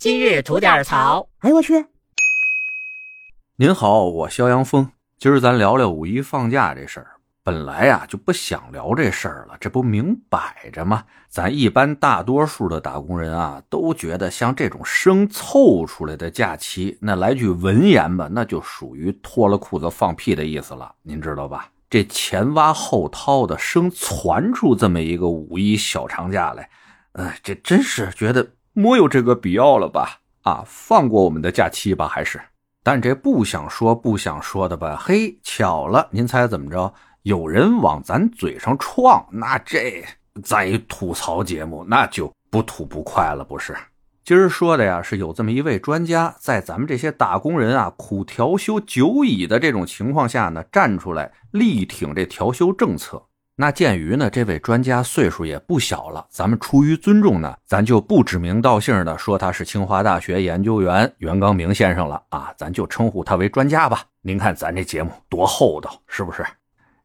今日吐点槽。哎呦我去！您好，我肖阳峰。今儿咱聊聊五一放假这事儿。本来呀就不想聊这事儿了，这不明摆着吗？咱一般大多数的打工人啊，都觉得像这种生凑出来的假期，那来句文言吧，那就属于脱了裤子放屁的意思了。您知道吧？这前挖后掏的生攒出这么一个五一小长假来，呃，这真是觉得没有这个必要了吧？啊，放过我们的假期吧，还是？但这不想说不想说的吧？嘿，巧了，您猜怎么着？有人往咱嘴上撞，那这咱一吐槽节目，那就不吐不快了，不是？今儿说的呀，是有这么一位专家，在咱们这些打工人啊苦调休久矣的这种情况下呢，站出来力挺这调休政策。那鉴于呢，这位专家岁数也不小了，咱们出于尊重呢，咱就不指名道姓的说他是清华大学研究员袁刚明先生了啊，咱就称呼他为专家吧。您看咱这节目多厚道，是不是？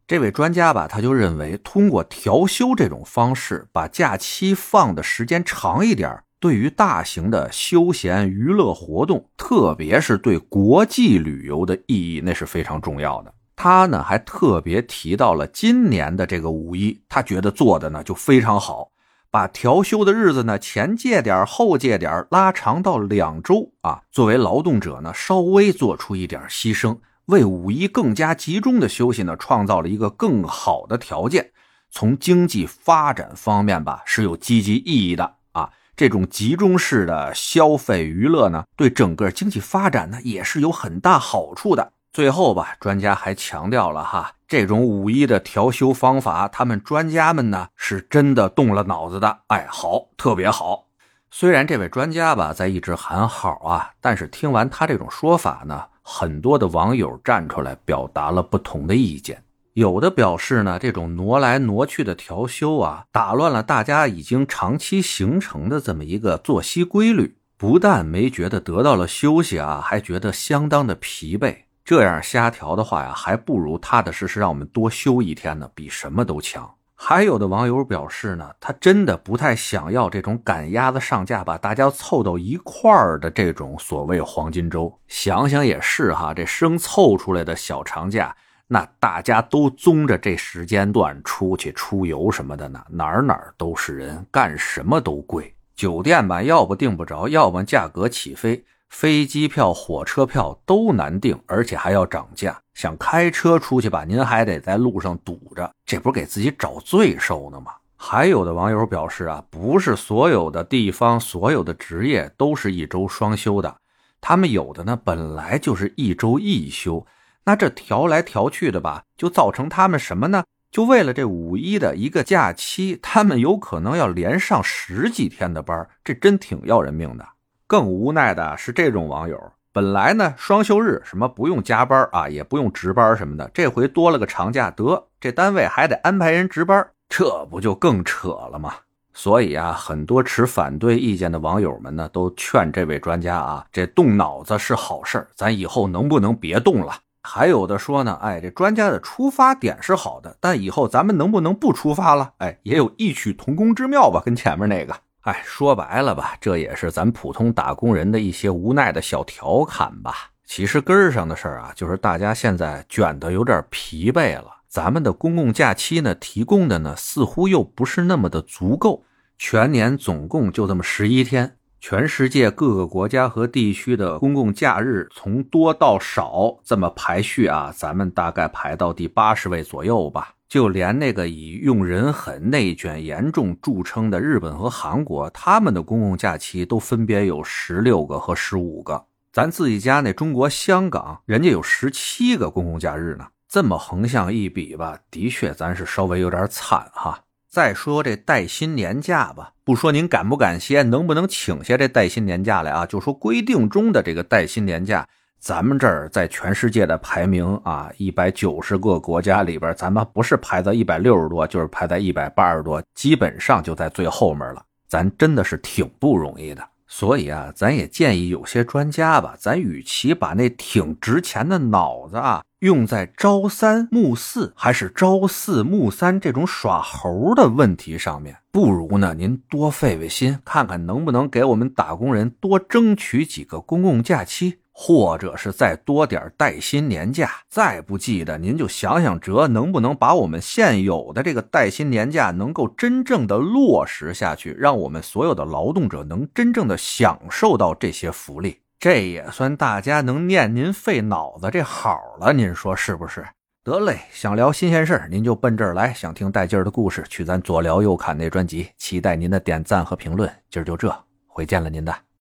这位专家吧，他就认为通过调休这种方式，把假期放的时间长一点，对于大型的休闲娱乐活动，特别是对国际旅游的意义，那是非常重要的。他呢还特别提到了今年的这个五一，他觉得做的呢就非常好，把调休的日子呢前借点后借点，拉长到两周啊，作为劳动者呢稍微做出一点牺牲。为五一更加集中的休息呢，创造了一个更好的条件。从经济发展方面吧，是有积极意义的啊。这种集中式的消费娱乐呢，对整个经济发展呢，也是有很大好处的。最后吧，专家还强调了哈，这种五一的调休方法，他们专家们呢，是真的动了脑子的。哎，好，特别好。虽然这位专家吧，在一直喊好啊，但是听完他这种说法呢。很多的网友站出来表达了不同的意见，有的表示呢，这种挪来挪去的调休啊，打乱了大家已经长期形成的这么一个作息规律，不但没觉得得到了休息啊，还觉得相当的疲惫。这样瞎调的话呀，还不如踏踏实实让我们多休一天呢，比什么都强。还有的网友表示呢，他真的不太想要这种赶鸭子上架，把大家凑到一块儿的这种所谓黄金周。想想也是哈，这生凑出来的小长假，那大家都综着这时间段出去出游什么的呢，哪儿哪儿都是人，干什么都贵。酒店吧，要不订不着，要不价格起飞。飞机票、火车票都难订，而且还要涨价。想开车出去吧，您还得在路上堵着，这不是给自己找罪受呢吗？还有的网友表示啊，不是所有的地方、所有的职业都是一周双休的，他们有的呢本来就是一周一休，那这调来调去的吧，就造成他们什么呢？就为了这五一的一个假期，他们有可能要连上十几天的班，这真挺要人命的。更无奈的是，这种网友本来呢双休日什么不用加班啊，也不用值班什么的，这回多了个长假，得这单位还得安排人值班，这不就更扯了吗？所以啊，很多持反对意见的网友们呢，都劝这位专家啊，这动脑子是好事咱以后能不能别动了？还有的说呢，哎，这专家的出发点是好的，但以后咱们能不能不出发了？哎，也有异曲同工之妙吧，跟前面那个。哎，说白了吧，这也是咱普通打工人的一些无奈的小调侃吧。其实根儿上的事儿啊，就是大家现在卷的有点疲惫了。咱们的公共假期呢，提供的呢，似乎又不是那么的足够。全年总共就这么十一天，全世界各个国家和地区的公共假日从多到少这么排序啊，咱们大概排到第八十位左右吧。就连那个以用人狠、内卷严重著称的日本和韩国，他们的公共假期都分别有十六个和十五个。咱自己家那中国香港，人家有十七个公共假日呢。这么横向一比吧，的确咱是稍微有点惨哈。再说这带薪年假吧，不说您敢不敢歇，能不能请下这带薪年假来啊？就说规定中的这个带薪年假。咱们这儿在全世界的排名啊，一百九十个国家里边，咱们不是排在一百六十多，就是排在一百八十多，基本上就在最后面了。咱真的是挺不容易的，所以啊，咱也建议有些专家吧，咱与其把那挺值钱的脑子啊用在朝三暮四还是朝四暮三这种耍猴的问题上面，不如呢您多费费心，看看能不能给我们打工人多争取几个公共假期。或者是再多点带薪年假，再不济的，您就想想辙，能不能把我们现有的这个带薪年假能够真正的落实下去，让我们所有的劳动者能真正的享受到这些福利，这也算大家能念您费脑子这好了，您说是不是？得嘞，想聊新鲜事您就奔这儿来；想听带劲儿的故事，去咱左聊右侃那专辑。期待您的点赞和评论。今儿就这，回见了您的。